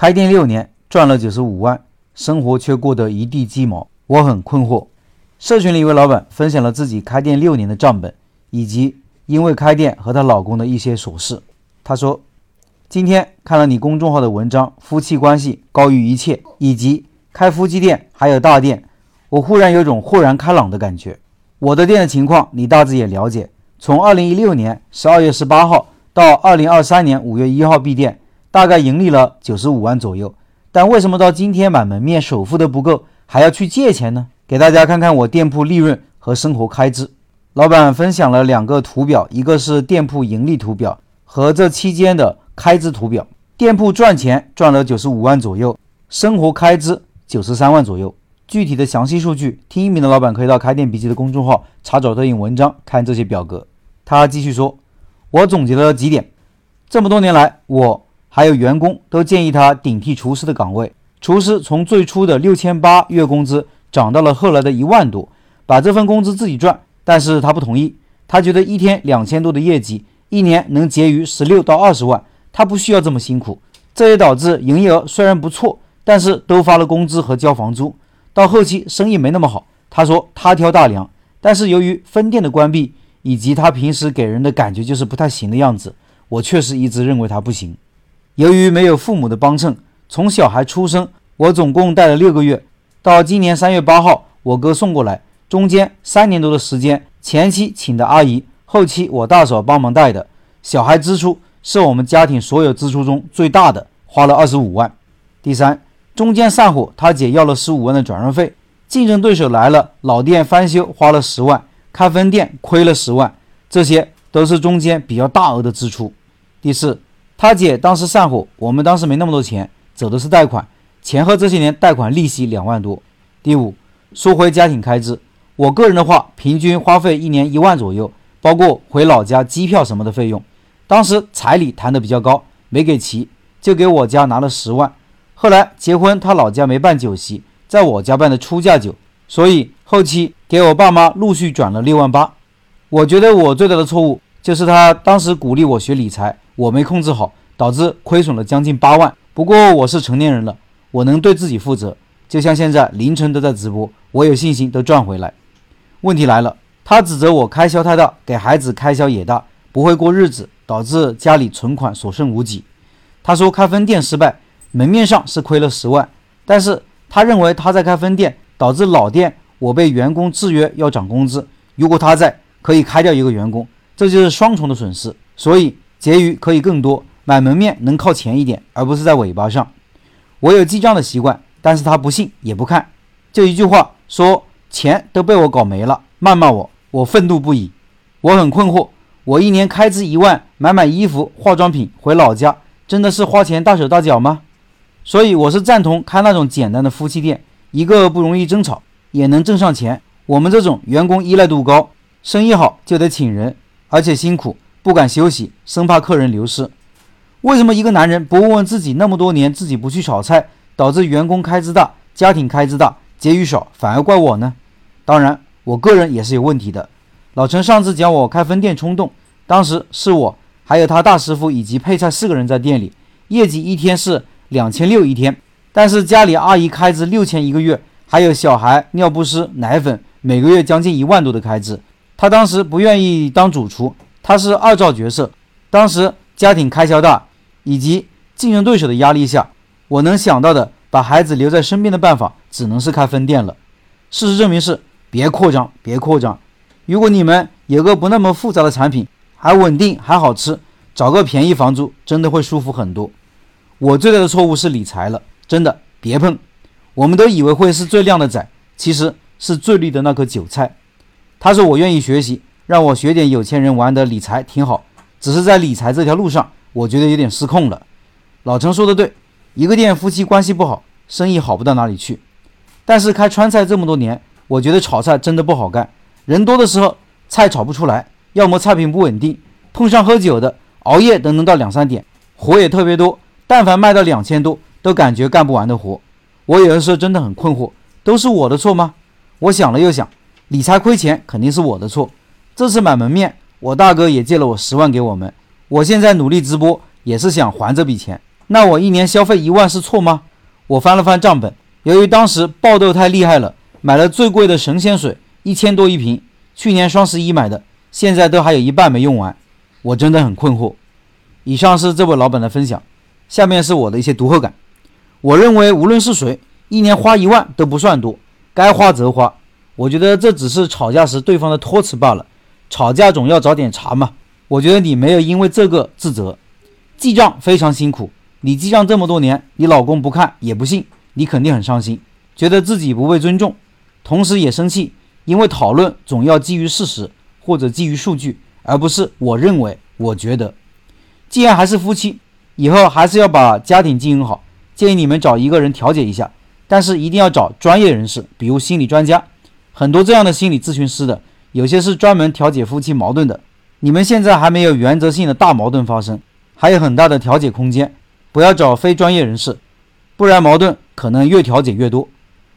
开店六年赚了九十五万，生活却过得一地鸡毛，我很困惑。社群里一位老板分享了自己开店六年的账本，以及因为开店和她老公的一些琐事。她说：“今天看了你公众号的文章，夫妻关系高于一切，以及开夫妻店还有大店，我忽然有种豁然开朗的感觉。我的店的情况你大致也了解，从二零一六年十二月十八号到二零二三年五月一号闭店。”大概盈利了九十五万左右，但为什么到今天买门面首付都不够，还要去借钱呢？给大家看看我店铺利润和生活开支。老板分享了两个图表，一个是店铺盈利图表和这期间的开支图表。店铺赚钱赚了九十五万左右，生活开支九十三万左右。具体的详细数据，听音频的老板可以到开店笔记的公众号查找对应文章看这些表格。他继续说：“我总结了几点，这么多年来我。”还有员工都建议他顶替厨师的岗位。厨师从最初的六千八月工资涨到了后来的一万多，把这份工资自己赚。但是他不同意，他觉得一天两千多的业绩，一年能结余十六到二十万，他不需要这么辛苦。这也导致营业额虽然不错，但是都发了工资和交房租，到后期生意没那么好。他说他挑大梁，但是由于分店的关闭以及他平时给人的感觉就是不太行的样子，我确实一直认为他不行。由于没有父母的帮衬，从小孩出生，我总共带了六个月。到今年三月八号，我哥送过来，中间三年多的时间，前期请的阿姨，后期我大嫂帮忙带的。小孩支出是我们家庭所有支出中最大的，花了二十五万。第三，中间散伙，他姐要了十五万的转让费。竞争对手来了，老店翻修花了十万，开分店亏了十万，这些都是中间比较大额的支出。第四。他姐当时散伙，我们当时没那么多钱，走的是贷款，前后这些年贷款利息两万多。第五，说回家庭开支，我个人的话，平均花费一年一万左右，包括回老家机票什么的费用。当时彩礼谈的比较高，没给齐，就给我家拿了十万。后来结婚，他老家没办酒席，在我家办的出嫁酒，所以后期给我爸妈陆续转了六万八。我觉得我最大的错误就是他当时鼓励我学理财。我没控制好，导致亏损了将近八万。不过我是成年人了，我能对自己负责。就像现在凌晨都在直播，我有信心都赚回来。问题来了，他指责我开销太大，给孩子开销也大，不会过日子，导致家里存款所剩无几。他说开分店失败，门面上是亏了十万，但是他认为他在开分店，导致老店我被员工制约要涨工资，如果他在，可以开掉一个员工，这就是双重的损失。所以。结余可以更多，买门面能靠前一点，而不是在尾巴上。我有记账的习惯，但是他不信也不看，就一句话说钱都被我搞没了，谩骂我，我愤怒不已。我很困惑，我一年开支一万，买买衣服、化妆品回老家，真的是花钱大手大脚吗？所以我是赞同开那种简单的夫妻店，一个不容易争吵，也能挣上钱。我们这种员工依赖度高，生意好就得请人，而且辛苦。不敢休息，生怕客人流失。为什么一个男人不问问自己，那么多年自己不去炒菜，导致员工开支大、家庭开支大、结余少，反而怪我呢？当然，我个人也是有问题的。老陈上次讲我开分店冲动，当时是我还有他大师傅以及配菜四个人在店里，业绩一天是两千六一天，但是家里阿姨开支六千一个月，还有小孩尿不湿、奶粉，每个月将近一万多的开支。他当时不愿意当主厨。他是二赵角色，当时家庭开销大，以及竞争对手的压力下，我能想到的把孩子留在身边的办法，只能是开分店了。事实证明是别扩张，别扩张。如果你们有个不那么复杂的产品，还稳定还好吃，找个便宜房租，真的会舒服很多。我最大的错误是理财了，真的别碰。我们都以为会是最靓的仔，其实是最绿的那颗韭菜。他说我愿意学习。让我学点有钱人玩的理财挺好，只是在理财这条路上，我觉得有点失控了。老陈说的对，一个店夫妻关系不好，生意好不到哪里去。但是开川菜这么多年，我觉得炒菜真的不好干。人多的时候菜炒不出来，要么菜品不稳定，碰上喝酒的，熬夜都能到两三点，活也特别多。但凡卖到两千多，都感觉干不完的活。我有的时候真的很困惑，都是我的错吗？我想了又想，理财亏钱肯定是我的错。这次买门面，我大哥也借了我十万给我们。我现在努力直播，也是想还这笔钱。那我一年消费一万是错吗？我翻了翻账本，由于当时爆痘太厉害了，买了最贵的神仙水，一千多一瓶，去年双十一买的，现在都还有一半没用完，我真的很困惑。以上是这位老板的分享，下面是我的一些读后感。我认为无论是谁，一年花一万都不算多，该花则花。我觉得这只是吵架时对方的托词罢了，吵架总要找点茬嘛。我觉得你没有因为这个自责，记账非常辛苦，你记账这么多年，你老公不看也不信，你肯定很伤心，觉得自己不被尊重，同时也生气，因为讨论总要基于事实或者基于数据，而不是我认为、我觉得。既然还是夫妻，以后还是要把家庭经营好，建议你们找一个人调解一下，但是一定要找专业人士，比如心理专家。很多这样的心理咨询师的，有些是专门调解夫妻矛盾的。你们现在还没有原则性的大矛盾发生，还有很大的调解空间。不要找非专业人士，不然矛盾可能越调解越多。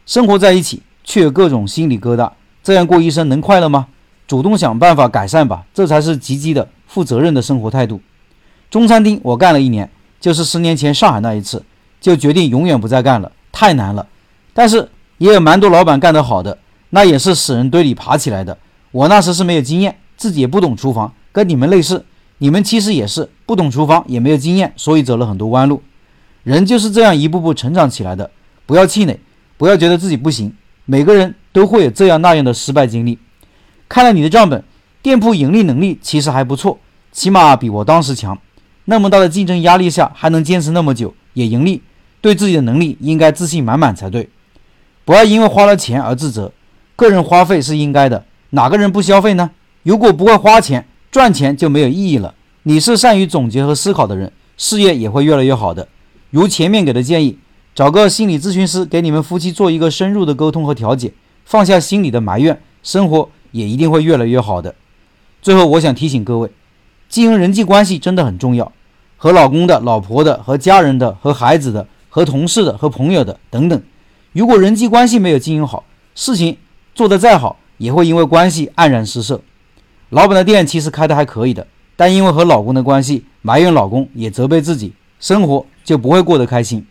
生活在一起却有各种心理疙瘩，这样过一生能快乐吗？主动想办法改善吧，这才是积极的、负责任的生活态度。中餐厅我干了一年，就是十年前上海那一次，就决定永远不再干了，太难了。但是也有蛮多老板干得好的。那也是死人堆里爬起来的。我那时是没有经验，自己也不懂厨房，跟你们类似。你们其实也是不懂厨房，也没有经验，所以走了很多弯路。人就是这样一步步成长起来的。不要气馁，不要觉得自己不行。每个人都会有这样那样的失败经历。看了你的账本，店铺盈利能力其实还不错，起码比我当时强。那么大的竞争压力下还能坚持那么久，也盈利，对自己的能力应该自信满满才对。不要因为花了钱而自责。个人花费是应该的，哪个人不消费呢？如果不会花钱，赚钱就没有意义了。你是善于总结和思考的人，事业也会越来越好的。如前面给的建议，找个心理咨询师给你们夫妻做一个深入的沟通和调解，放下心里的埋怨，生活也一定会越来越好的。最后，我想提醒各位，经营人际关系真的很重要，和老公的、老婆的、和家人的、和孩子的、和同事的、和朋友的等等。如果人际关系没有经营好，事情。做得再好，也会因为关系黯然失色。老板的店其实开的还可以的，但因为和老公的关系，埋怨老公，也责备自己，生活就不会过得开心。